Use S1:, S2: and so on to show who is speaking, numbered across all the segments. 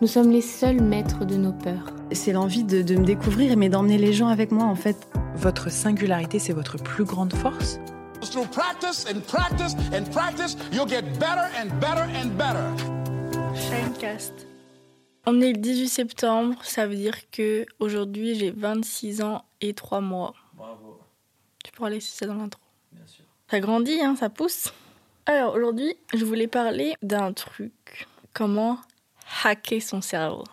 S1: nous sommes les seuls maîtres de nos peurs.
S2: C'est l'envie de, de me découvrir, mais d'emmener les gens avec moi en fait.
S3: Votre singularité, c'est votre plus grande force?
S4: Through practice and practice and practice, you'll get better and better and better.
S5: Shinecast. On est le 18 septembre, ça veut dire que aujourd'hui j'ai 26 ans et 3 mois.
S6: Bravo,
S5: Tu pourras laisser ça dans l'intro.
S6: bien sûr.
S5: Ça grandit, hein, ça pousse. Alors aujourd'hui, je voulais parler d'un truc. Comment hacker son cerveau.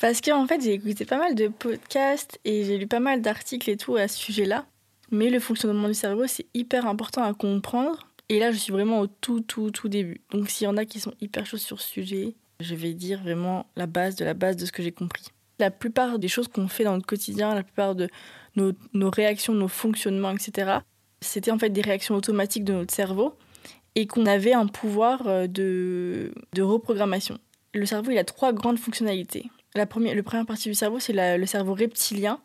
S5: Parce qu'en fait, j'ai écouté pas mal de podcasts et j'ai lu pas mal d'articles et tout à ce sujet-là. Mais le fonctionnement du cerveau, c'est hyper important à comprendre. Et là, je suis vraiment au tout, tout, tout début. Donc s'il y en a qui sont hyper chauds sur ce sujet, je vais dire vraiment la base de la base de ce que j'ai compris. La plupart des choses qu'on fait dans notre quotidien, la plupart de nos, nos réactions, nos fonctionnements, etc., c'était en fait des réactions automatiques de notre cerveau et qu'on avait un pouvoir euh, de, de reprogrammation. Le cerveau, il a trois grandes fonctionnalités. La première, le première partie du cerveau, c'est le cerveau reptilien.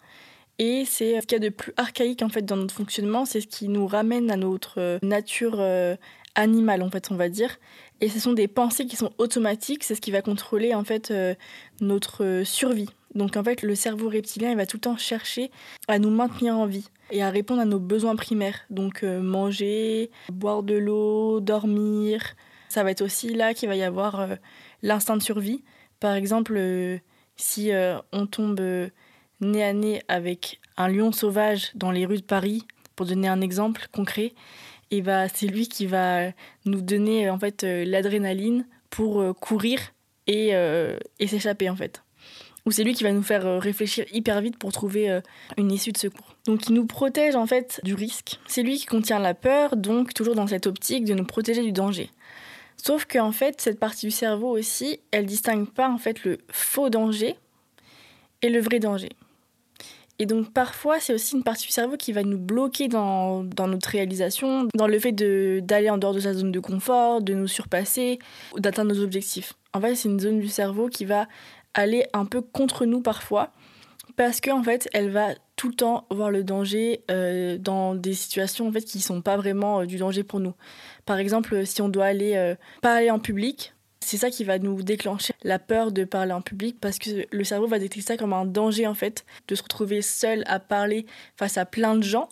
S5: Et c'est ce qu'il y a de plus archaïque en fait dans notre fonctionnement, c'est ce qui nous ramène à notre euh, nature euh, animale en fait, on va dire. Et ce sont des pensées qui sont automatiques, c'est ce qui va contrôler en fait euh, notre survie. Donc en fait, le cerveau reptilien, il va tout le temps chercher à nous maintenir en vie et à répondre à nos besoins primaires. Donc manger, boire de l'eau, dormir. Ça va être aussi là qu'il va y avoir l'instinct de survie. Par exemple, euh, si euh, on tombe euh, nez à nez avec un lion sauvage dans les rues de Paris, pour donner un exemple concret, et bah, c'est lui qui va nous donner en fait l'adrénaline pour courir et, et s'échapper en fait. Ou c'est lui qui va nous faire réfléchir hyper vite pour trouver une issue de secours. Donc il nous protège en fait du risque. C'est lui qui contient la peur, donc toujours dans cette optique de nous protéger du danger. Sauf qu'en fait, cette partie du cerveau aussi, elle distingue pas en fait le faux danger et le vrai danger. Et donc parfois, c'est aussi une partie du cerveau qui va nous bloquer dans, dans notre réalisation, dans le fait d'aller en dehors de sa zone de confort, de nous surpasser, d'atteindre nos objectifs. En fait, c'est une zone du cerveau qui va aller un peu contre nous parfois, parce qu'en fait, elle va tout le temps voir le danger euh, dans des situations en fait, qui sont pas vraiment euh, du danger pour nous. Par exemple, si on doit aller euh, parler en public, c'est ça qui va nous déclencher la peur de parler en public parce que le cerveau va détecter ça comme un danger en fait, de se retrouver seul à parler face à plein de gens.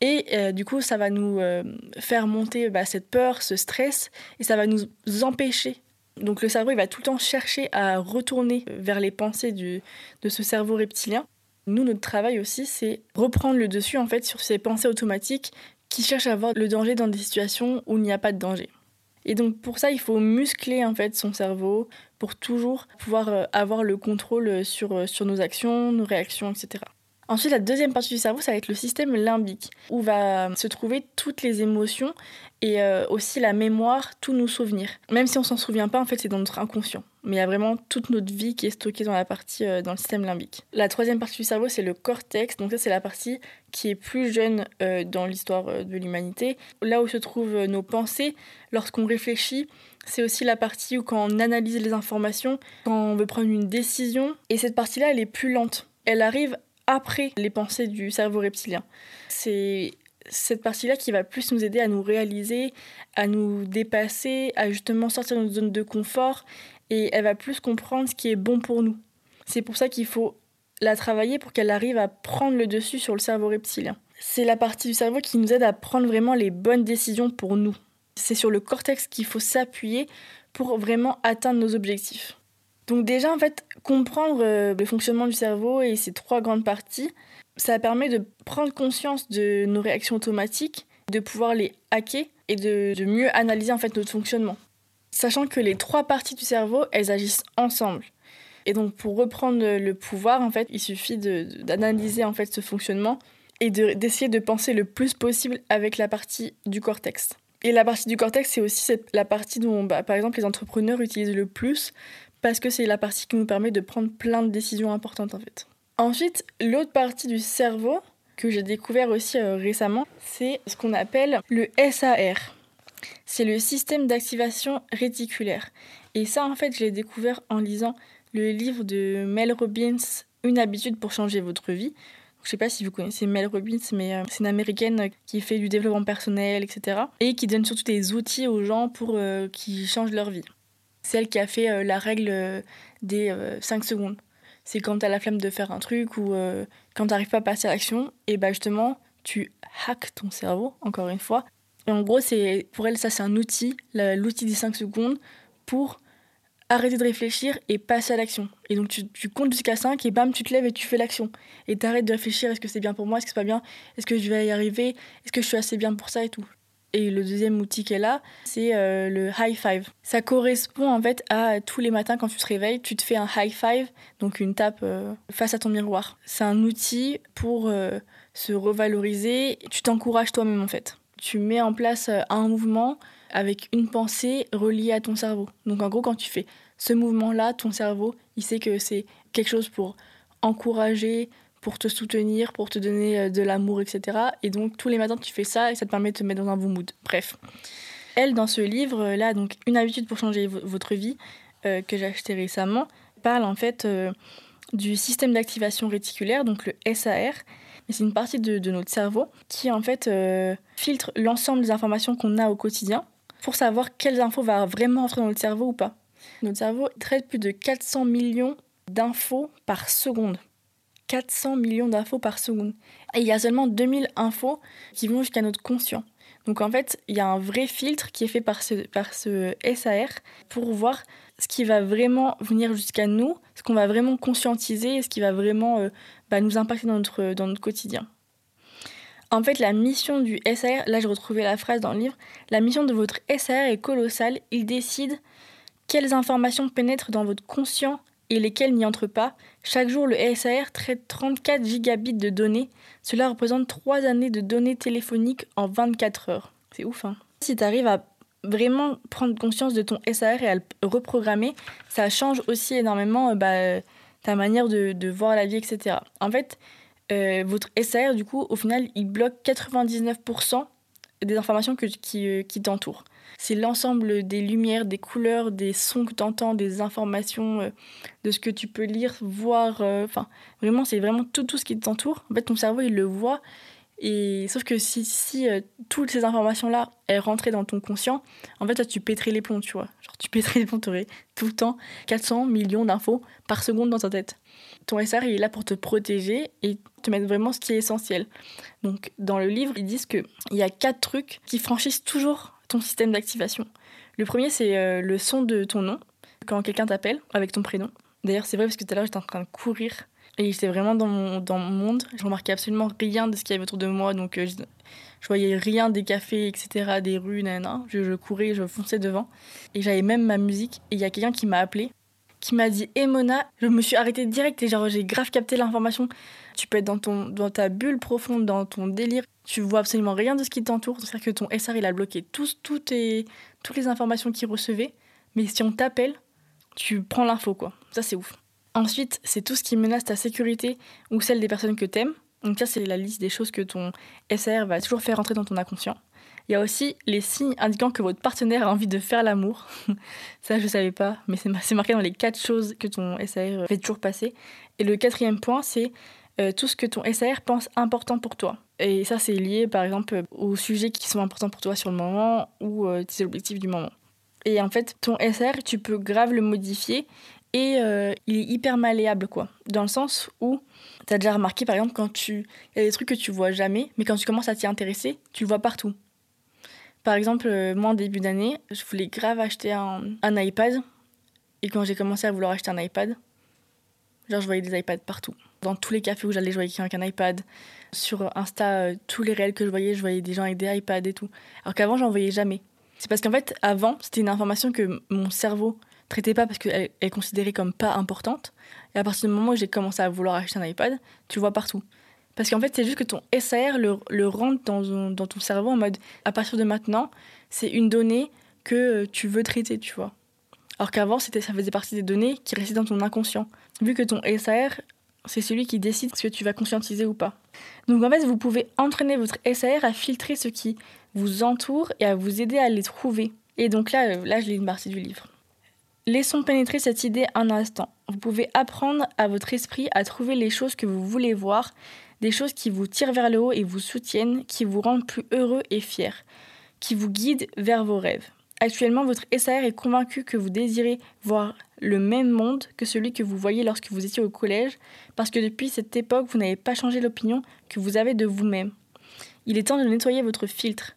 S5: Et euh, du coup, ça va nous euh, faire monter bah, cette peur, ce stress, et ça va nous empêcher. Donc le cerveau, il va tout le temps chercher à retourner vers les pensées du, de ce cerveau reptilien. Nous, notre travail aussi, c'est reprendre le dessus en fait sur ces pensées automatiques qui cherchent à voir le danger dans des situations où il n'y a pas de danger. Et donc pour ça, il faut muscler en fait son cerveau pour toujours pouvoir euh, avoir le contrôle sur, euh, sur nos actions, nos réactions, etc. Ensuite, la deuxième partie du cerveau, ça va être le système limbique, où va se trouver toutes les émotions et euh, aussi la mémoire, tous nos souvenirs. Même si on s'en souvient pas, en fait, c'est dans notre inconscient. Mais il y a vraiment toute notre vie qui est stockée dans la partie, euh, dans le système limbique. La troisième partie du cerveau, c'est le cortex. Donc ça, c'est la partie qui est plus jeune euh, dans l'histoire euh, de l'humanité. Là où se trouvent euh, nos pensées, lorsqu'on réfléchit, c'est aussi la partie où quand on analyse les informations, quand on veut prendre une décision. Et cette partie-là, elle est plus lente. Elle arrive après les pensées du cerveau reptilien. C'est cette partie-là qui va plus nous aider à nous réaliser, à nous dépasser, à justement sortir de notre zone de confort et elle va plus comprendre ce qui est bon pour nous. C'est pour ça qu'il faut la travailler pour qu'elle arrive à prendre le dessus sur le cerveau reptilien. C'est la partie du cerveau qui nous aide à prendre vraiment les bonnes décisions pour nous. C'est sur le cortex qu'il faut s'appuyer pour vraiment atteindre nos objectifs. Donc déjà, en fait, comprendre euh, le fonctionnement du cerveau et ses trois grandes parties, ça permet de prendre conscience de nos réactions automatiques, de pouvoir les hacker et de, mieux analyser en fait notre fonctionnement. Sachant que les trois parties du cerveau, elles agissent ensemble. Et donc pour reprendre le pouvoir, en fait, il suffit d'analyser en fait ce fonctionnement et de- d'essayer de penser le plus possible avec la partie du cortex. Et la partie du cortex, c'est aussi la partie dont, bah, par exemple, les entrepreneurs utilisent le plus parce que c'est la partie qui nous permet de prendre plein de décisions importantes en fait. Ensuite, l'autre partie du cerveau que j'ai découvert aussi euh, récemment, c'est ce qu'on appelle le SAR. C'est le système d'activation réticulaire. Et ça, en fait, je l'ai découvert en lisant le livre de Mel Robbins, Une habitude pour changer votre vie. Je sais pas si vous connaissez Mel Robbins, mais euh, c'est une américaine qui fait du développement personnel, etc. Et qui donne surtout des outils aux gens pour euh, qu'ils changent leur vie. C'est elle qui a fait euh, la règle des 5 secondes. C'est quand tu as la flemme de faire un truc ou quand tu n'arrives pas à passer à l'action, et bah justement, tu hacks ton cerveau, encore une fois. Et en gros, c'est pour elle, ça c'est un outil, l'outil des 5 secondes, pour arrêter de réfléchir et passer à l'action. Et donc tu, comptes jusqu'à 5 et bam, tu te lèves et tu fais l'action. Et tu arrêtes de réfléchir, est-ce que c'est bien pour moi, est-ce que c'est pas bien, est-ce que je vais y arriver, est-ce que je suis assez bien pour ça et tout. Et le deuxième outil qu'elle a, c'est euh, le high five. Ça correspond en fait à tous les matins quand tu te réveilles, tu te fais un high five, donc une tape euh, face à ton miroir. C'est un outil pour euh, se revaloriser, tu t'encourages toi-même en fait. Tu mets en place un mouvement avec une pensée reliée à ton cerveau. Donc en gros, quand tu fais ce mouvement-là, ton cerveau, il sait que c'est quelque chose pour encourager, pour te soutenir, pour te donner euh, de l'amour, etc. Et donc tous les matins, tu fais ça et ça te permet de te mettre dans un bon mood. Bref. Elle, dans ce livre-là, donc Une habitude pour changer votre vie, euh, que j'ai acheté récemment, parle en fait euh, du système d'activation réticulaire, donc le SAR. C'est une partie de, de, notre cerveau qui en fait filtre l'ensemble des informations qu'on a au quotidien pour savoir quelles infos vont vraiment entrer dans notre cerveau ou pas. Notre cerveau traite plus de 400 millions d'infos par seconde. 400 millions d'infos par seconde. Et il y a seulement 2000 infos qui vont jusqu'à notre conscient. Donc en fait, il y a un vrai filtre qui est fait par ce, par ce SAR pour voir ce qui va vraiment venir jusqu'à nous, ce qu'on va vraiment conscientiser, ce qui va vraiment euh, bah, nous impacter dans notre, dans notre quotidien. En fait, la mission du SAR, là j'ai retrouvé la phrase dans le livre, la mission de votre SAR est colossale. Il décide quelles informations pénètrent dans votre conscient et lesquelles n'y entrent pas. Chaque jour, le SAR traite 34 gigabits de données. Cela représente 3 années de données téléphoniques en 24 heures. C'est ouf, hein Si tu arrives à vraiment prendre conscience de ton SAR et à le reprogrammer, ça change aussi énormément euh, bah, ta manière de, voir la vie, etc. En fait, euh, votre SAR, du coup, au final, il bloque 99% des informations euh, qui t'entourent. C'est l'ensemble des lumières, des couleurs, des sons que tu entends, des informations, euh, de ce que tu peux lire, voir. Enfin, vraiment, c'est vraiment tout, tout ce qui t'entoure. En fait, ton cerveau, il le voit. Et sauf que si, si toutes ces informations-là, elles rentraient dans ton conscient, en fait, là, tu pèterais les plombs, tu vois. Genre, tu pèterais les plombs, tu aurais tout le temps 400 millions d'infos par seconde dans ta tête ton SR il est là pour te protéger et te mettre vraiment ce qui est essentiel. Donc dans le livre, ils disent qu'il y a quatre trucs qui franchissent toujours ton système d'activation. Le premier, c'est euh, le son de ton nom, quand quelqu'un t'appelle avec ton prénom. D'ailleurs, c'est vrai parce que tout à l'heure, j'étais en train de courir et j'étais vraiment dans mon, dans mon monde. Je remarquais absolument rien de ce qu'il y avait autour de moi, donc euh, je, voyais rien des cafés, etc., des rues, nanana. Je, courais, je fonçais devant. Et j'avais même ma musique. Et il y a quelqu'un qui m'a appelé qui m'a dit "Et Mona, je me suis arrêtée direct et genre j'ai grave capté l'information. Tu peux être dans ton dans ta bulle profonde, dans ton délire, tu vois absolument rien de ce qui t'entoure, c'est-à-dire que ton SR il a bloqué tous toutes toutes les informations qu'il recevait, mais si on t'appelle, tu prends l'info quoi. Ça c'est ouf. Ensuite, c'est tout ce qui menace ta sécurité ou celle des personnes que t'aimes. Donc ça c'est la liste des choses que ton SR va toujours faire rentrer dans ton inconscient. Il y a aussi les signes indiquant que votre partenaire a envie de faire l'amour. Ça, je ne savais pas, mais c'est marqué dans les quatre choses que ton SAR fait toujours passer. Et le quatrième point, c'est euh, tout ce que ton SAR pense important pour toi. Et ça, c'est lié, par exemple, aux sujets qui sont importants pour toi sur le moment ou euh, tes objectifs du moment. Et en fait, ton SR, tu peux grave le modifier et euh, il est hyper malléable, quoi. Dans le sens où, tu as déjà remarqué, par exemple, quand tu... Il y a des trucs que tu vois jamais, mais quand tu commences à t'y intéresser, tu le vois partout. Par exemple, euh, moi en début d'année, je voulais grave acheter un, un iPad. Et quand j'ai commencé à vouloir acheter un iPad, genre je voyais des iPads partout. Dans tous les cafés où j'allais, je voyais quelqu'un avec un iPad. Sur Insta, euh, tous les réels que je voyais, je voyais des gens avec des iPads et tout. Alors qu'avant, j'en voyais jamais. C'est parce qu'en fait, avant, c'était une information que mon cerveau traitait pas parce qu'elle est considérée comme pas importante. Et à partir du moment où j'ai commencé à vouloir acheter un iPad, tu le vois partout. Parce qu'en fait, c'est juste que ton SAR le, rentre dans, dans, ton cerveau en mode à partir de maintenant, c'est une donnée que tu veux traiter, tu vois. Alors qu'avant, c'était, ça faisait partie des données qui restaient dans ton inconscient. Vu que ton SAR, c'est celui qui décide ce que tu vas conscientiser ou pas. Donc en fait, vous pouvez entraîner votre SAR à filtrer ce qui vous entoure et à vous aider à les trouver. Et donc là, euh, là je lis une partie du livre. Laissons pénétrer cette idée un instant. Vous pouvez apprendre à votre esprit à trouver les choses que vous voulez voir, des choses qui vous tirent vers le haut et vous soutiennent, qui vous rendent plus heureux et fiers, qui vous guident vers vos rêves. Actuellement, votre SAR est convaincu que vous désirez voir le même monde que celui que vous voyez lorsque vous étiez au collège, parce que depuis cette époque, vous n'avez pas changé l'opinion que vous avez de vous-même. Il est temps de nettoyer votre filtre.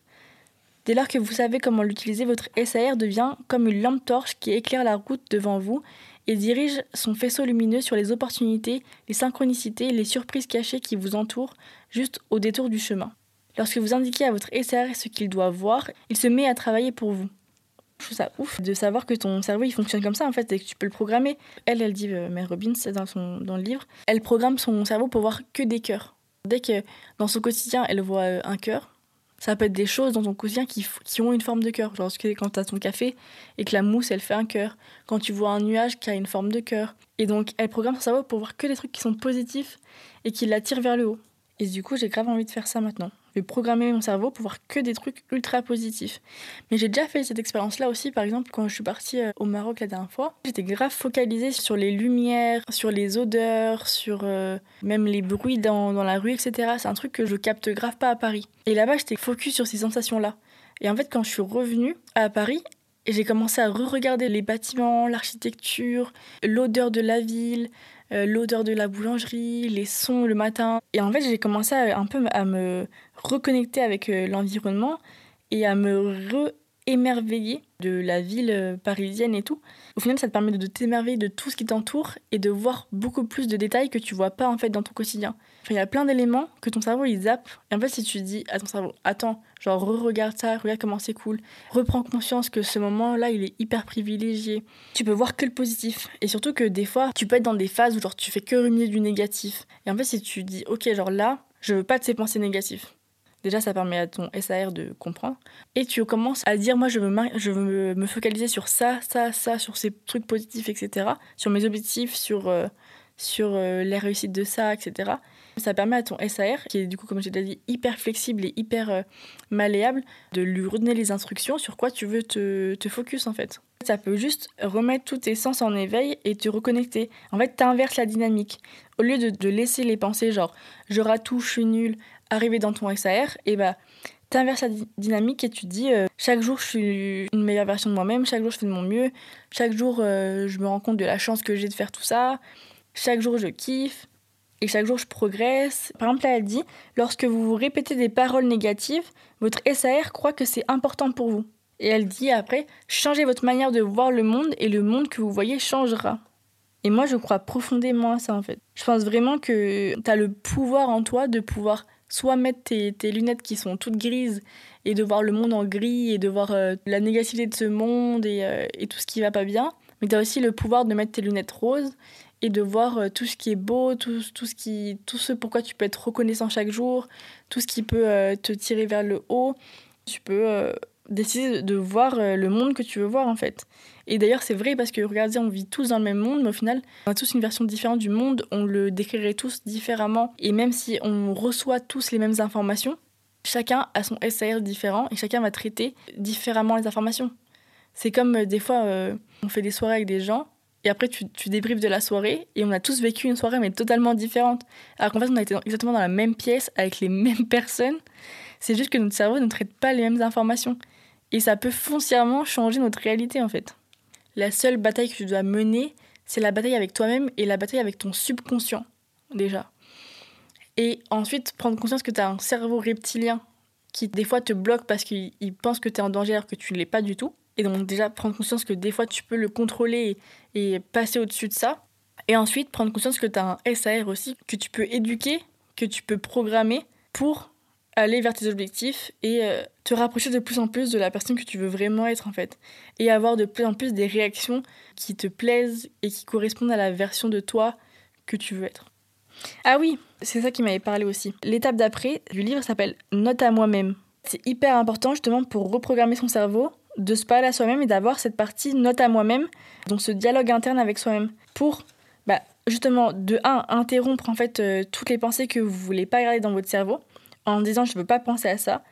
S5: Dès lors que vous savez comment l'utiliser, votre SAR devient comme une lampe torche qui éclaire la route devant vous et dirige son faisceau lumineux sur les opportunités, les synchronicités, les surprises cachées qui vous entourent, juste au détour du chemin. Lorsque vous indiquez à votre SAR ce qu'il doit voir, il se met à travailler pour vous. Je trouve ça ouf de savoir que ton cerveau il fonctionne comme ça en fait et que tu peux le programmer. Elle, elle dit, euh, Mère Robbins, dans, son, dans le livre, elle programme son cerveau pour voir que des cœurs. Dès que dans son quotidien elle voit euh, un cœur, ça peut être des choses dans ton quotidien qui, qui ont une forme de cœur. Genre quand tu as ton café et que la mousse elle fait un cœur. Quand tu vois un nuage qui a une forme de cœur. Et donc elle programme son cerveau pour voir que des trucs qui sont positifs et qui l'attirent vers le haut. Et du coup j'ai grave envie de faire ça maintenant. Vais programmer mon cerveau pour voir que des trucs ultra positifs. Mais j'ai déjà fait cette expérience-là aussi, par exemple, quand je suis partie euh, au Maroc la dernière fois. J'étais grave focalisée sur les lumières, sur les odeurs, sur euh, même les bruits dans, dans la rue, etc. C'est un truc que je capte grave pas à Paris. Et là-bas, j'étais focus sur ces sensations-là. Et en fait, quand je suis revenue à Paris, j'ai commencé à re-regarder les bâtiments, l'architecture, l'odeur de la ville, euh, l'odeur de la boulangerie, les sons le matin. Et en fait, j'ai commencé à, un peu à me reconnecter avec euh, l'environnement et à me re-émerveiller de la ville euh, parisienne et tout. Au final, ça te permet de t'émerveiller de tout ce qui t'entoure et de voir beaucoup plus de détails que tu vois pas en fait dans ton quotidien. Enfin, il y a plein d'éléments que ton cerveau il zappe. Et en fait, si tu dis à ton cerveau, attends, genre re-regarde ça, regarde comment c'est cool, reprends conscience que ce moment-là il est hyper privilégié. Tu peux voir que le positif. Et surtout que des fois, tu peux être dans des phases où genre tu fais que ruminer du négatif. Et en fait, si tu dis, ok, genre là, je veux pas de ces pensées négatives. Déjà, ça permet à ton SAR de comprendre. Et tu commences à dire, moi, je veux, je veux me focaliser sur ça, ça, ça, sur ces trucs positifs, etc. Sur mes objectifs, sur, euh, sur euh, les réussites de ça, etc. Ça permet à ton SAR, qui est du coup, comme j'ai déjà dit, hyper flexible et hyper euh, malléable, de lui redonner les instructions sur quoi tu veux te, te focus en fait. Ça peut juste remettre tous tes sens en éveil et te reconnecter. En fait, t'inverses la dynamique. Au lieu de, de laisser les pensées genre je ratouche, je suis nul, arriver dans ton SAR, et bah t'inverses la dynamique et tu dis euh, chaque jour je suis une meilleure version de moi-même, chaque jour je fais de mon mieux, chaque jour euh, je me rends compte de la chance que j'ai de faire tout ça, chaque jour je kiffe et chaque jour je progresse. Par exemple, là elle dit lorsque vous vous répétez des paroles négatives, votre SAR croit que c'est important pour vous. Et elle dit après changez votre manière de voir le monde et le monde que vous voyez changera. Et moi, je crois profondément à ça, en fait. Je pense vraiment que tu as le pouvoir en toi de pouvoir soit mettre tes, lunettes qui sont toutes grises et de voir le monde en gris et de voir euh, la négativité de ce monde euh, et, tout ce qui va pas bien, mais tu as aussi le pouvoir de mettre tes lunettes roses et de voir euh, tout ce qui est beau, tout, tout, ce qui, tout ce pourquoi tu peux être reconnaissant chaque jour, tout ce qui peut te tirer vers le haut. Tu peux décider de voir le monde que tu veux voir en fait. Et d'ailleurs, c'est vrai parce que regardez, on vit tous dans le même monde, mais au final, on a tous une version différente du monde, on le décrirait tous différemment. Et même si on reçoit tous les mêmes informations, chacun a son SAR différent et chacun va traiter différemment les informations. C'est comme euh, des fois, euh, on fait des soirées avec des gens et après tu, tu débriefes de la soirée et on a tous vécu une soirée mais totalement différente. Alors qu'en fait, on a été exactement dans la même pièce avec les mêmes personnes. C'est juste que notre cerveau ne traite pas les mêmes informations. Et ça peut foncièrement changer notre réalité en fait la seule bataille que tu dois mener, c'est la bataille avec toi-même et la bataille avec ton subconscient, déjà. Et ensuite, prendre conscience que tu as un cerveau reptilien qui, des fois, te bloque parce qu'il pense que tu es en danger alors que tu ne l'es pas du tout. Et donc, déjà, prendre conscience que des fois, tu peux le contrôler et, passer au-dessus de ça. Et ensuite, prendre conscience que tu as un SAR aussi, que tu peux éduquer, que tu peux programmer pour aller vers tes objectifs et euh, te rapprocher de plus en plus de la personne que tu veux vraiment être en fait. Et avoir de plus en plus des réactions qui te plaisent et qui correspondent à la version de toi que tu veux être. Ah oui, c'est ça qui m'avait parlé aussi. L'étape d'après du livre s'appelle Note à moi-même. C'est hyper important justement pour reprogrammer son cerveau de se parler à soi-même et d'avoir cette partie note à moi-même, donc ce dialogue interne avec soi-même, pour bah, justement, de un, interrompre en fait euh, toutes les pensées que vous voulez pas garder dans votre cerveau, en disant je veux pas penser à ça,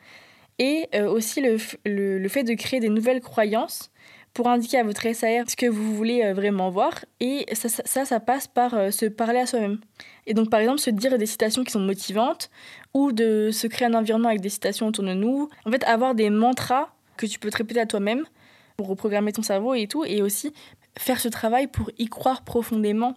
S5: et euh, aussi le, le, le, fait de créer des nouvelles croyances pour indiquer à votre SAR ce que vous voulez euh, vraiment voir, et ça, ça, passe par se parler à soi-même. Et donc, par exemple, se dire des citations qui sont motivantes, ou de se créer un environnement avec des citations autour de nous. En fait, avoir des mantras que tu peux te répéter à toi-même pour reprogrammer ton cerveau et tout, et aussi faire ce travail pour y croire profondément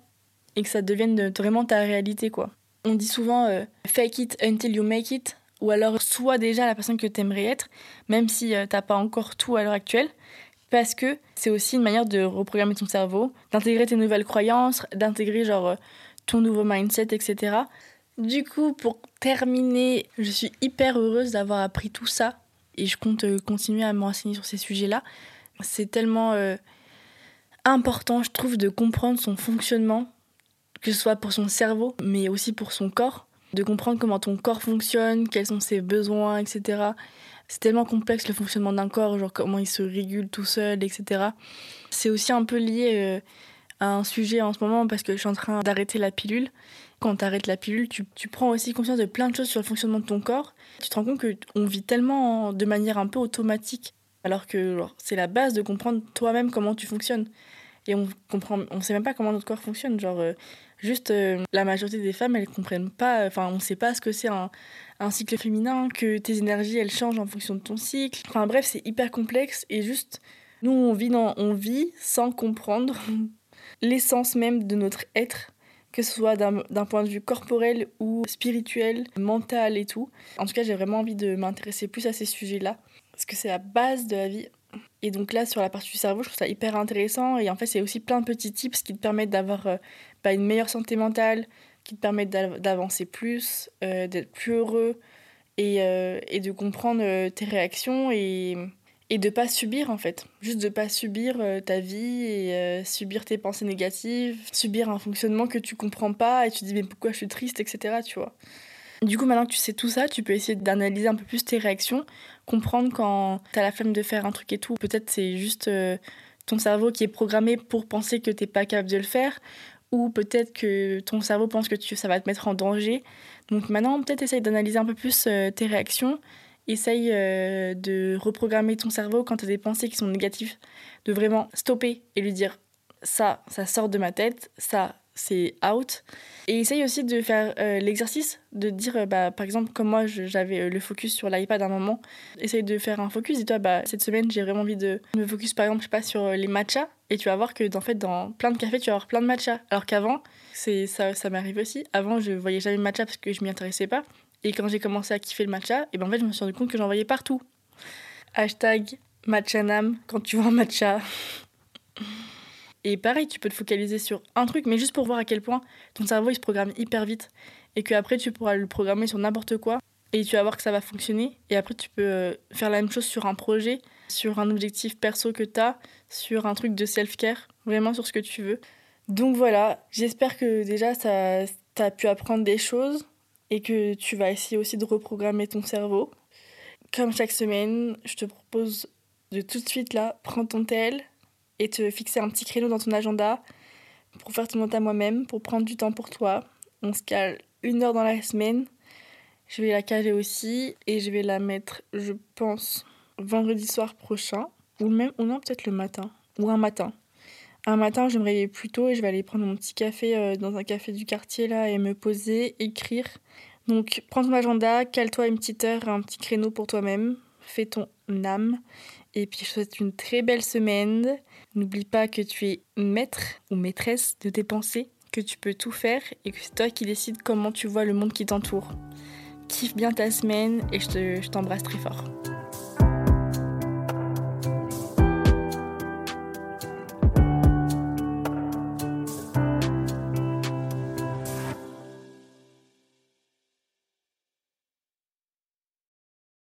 S5: et que ça devienne vraiment ta réalité, quoi. On dit souvent euh, fake it until you make it, ou alors sois déjà la personne que tu aimerais être, même si tu euh, t'as pas encore tout à l'heure actuelle, parce que c'est aussi une manière de reprogrammer ton cerveau, d'intégrer tes nouvelles croyances, d'intégrer genre euh, ton nouveau mindset, etc. Du coup, pour terminer, je suis hyper heureuse d'avoir appris tout ça et je compte continuer à me renseigner sur ces sujets-là. C'est tellement important, je trouve, de comprendre son fonctionnement, que ce soit pour son cerveau, mais aussi pour son corps, de comprendre comment ton corps fonctionne, quels sont ses besoins, etc. C'est tellement complexe le fonctionnement d'un corps, genre comment il se régule tout seul, etc. C'est aussi un peu lié euh, à un sujet en ce moment parce que je suis en train d'arrêter la pilule. Quand tu arrêtes la pilule, tu, tu, prends aussi conscience de plein de choses sur le fonctionnement de ton corps. Tu te rends compte qu'on vit tellement de manière un peu automatique, alors que c'est la base de comprendre toi-même comment tu fonctionnes. Et on comprend, on sait même pas comment notre corps fonctionne. Genre, euh, juste euh, la majorité des femmes, elles comprennent pas, enfin, on sait pas ce que c'est un, cycle féminin, que tes énergies, elles changent en fonction de ton cycle. Enfin, bref, c'est hyper complexe et juste, nous, on vit, on vit sans comprendre l'essence même de notre être, que ce soit d'un point de vue corporel ou spirituel, mental et tout. En tout cas, j'ai vraiment envie de m'intéresser plus à ces sujets-là, parce que c'est la base de la vie. Et donc là, sur la partie du cerveau, je trouve ça hyper intéressant. Et en fait, c'est aussi plein de petits tips qui te permettent d'avoir euh, bah, une meilleure santé mentale, qui te permettent d'avancer plus, euh, d'être plus heureux et, euh, de comprendre tes réactions et et de pas subir en fait. Juste de pas subir euh, ta vie et euh, subir tes pensées négatives subir un fonctionnement que tu comprends pas et tu te dis mais pourquoi je suis triste etc tu vois. Du coup maintenant que tu sais tout ça tu peux essayer d'analyser un peu plus tes réactions comprendre quand tu as la flemme de faire un truc et tout. Peut-être c'est juste euh, ton cerveau qui est programmé pour penser que t'es pas capable de le faire ou peut-être que ton cerveau pense que tu, ça va te mettre en danger. Donc maintenant peut-être essaye d'analyser un peu plus tes réactions. Essaye euh, de reprogrammer ton cerveau quand tu as des pensées qui sont négatives, de vraiment stopper et lui dire ça, ça sort de ma tête, ça, c'est out. Et essaye aussi de faire euh, l'exercice, de dire, euh, bah, par exemple, comme moi j'avais le focus sur l'iPad à un moment, essaye de faire un focus, dis-toi, bah, cette semaine j'ai vraiment envie de me focus par exemple, je sais pas, sur les matchas, et tu vas voir que en fait, dans plein de cafés, tu vas avoir plein de matchas. Alors qu'avant, ça, ça m'arrive aussi, avant je voyais jamais matcha parce que je m'y intéressais pas. Et quand j'ai commencé à kiffer le matcha, et ben en fait, je me suis rendu compte que j'en voyais partout. Hashtag matchanam quand tu vois un matcha. Et pareil, tu peux te focaliser sur un truc, mais juste pour voir à quel point ton cerveau il se programme hyper vite. Et qu'après, tu pourras le programmer sur n'importe quoi. Et tu vas voir que ça va fonctionner. Et après, tu peux euh, faire la même chose sur un projet, sur un objectif perso que tu as, sur un truc de self-care, vraiment sur ce que tu veux. Donc voilà, j'espère que déjà, ça, as pu apprendre des choses et que tu vas essayer aussi de reprogrammer ton cerveau. Comme chaque semaine, je te propose de tout de suite là, prendre ton tel et te fixer un petit créneau dans ton agenda pour faire ton note à moi-même, pour prendre du temps pour toi. On se cale une heure dans la semaine. Je vais la caler aussi et je vais la mettre, je pense, vendredi soir prochain ou même ou non peut-être le matin ou un matin. Un matin, je me réveiller plus tôt et je vais aller prendre mon petit café euh, dans un café du quartier là et me poser, écrire. Donc prends ton agenda, cale-toi une petite heure, un petit créneau pour toi-même, fais ton âme. Et puis je te souhaite une très belle semaine. N'oublie pas que tu es maître ou maîtresse de tes pensées, que tu peux tout faire et que c'est toi qui décides comment tu vois le monde qui t'entoure. Kiffe bien ta semaine et je t'embrasse très fort.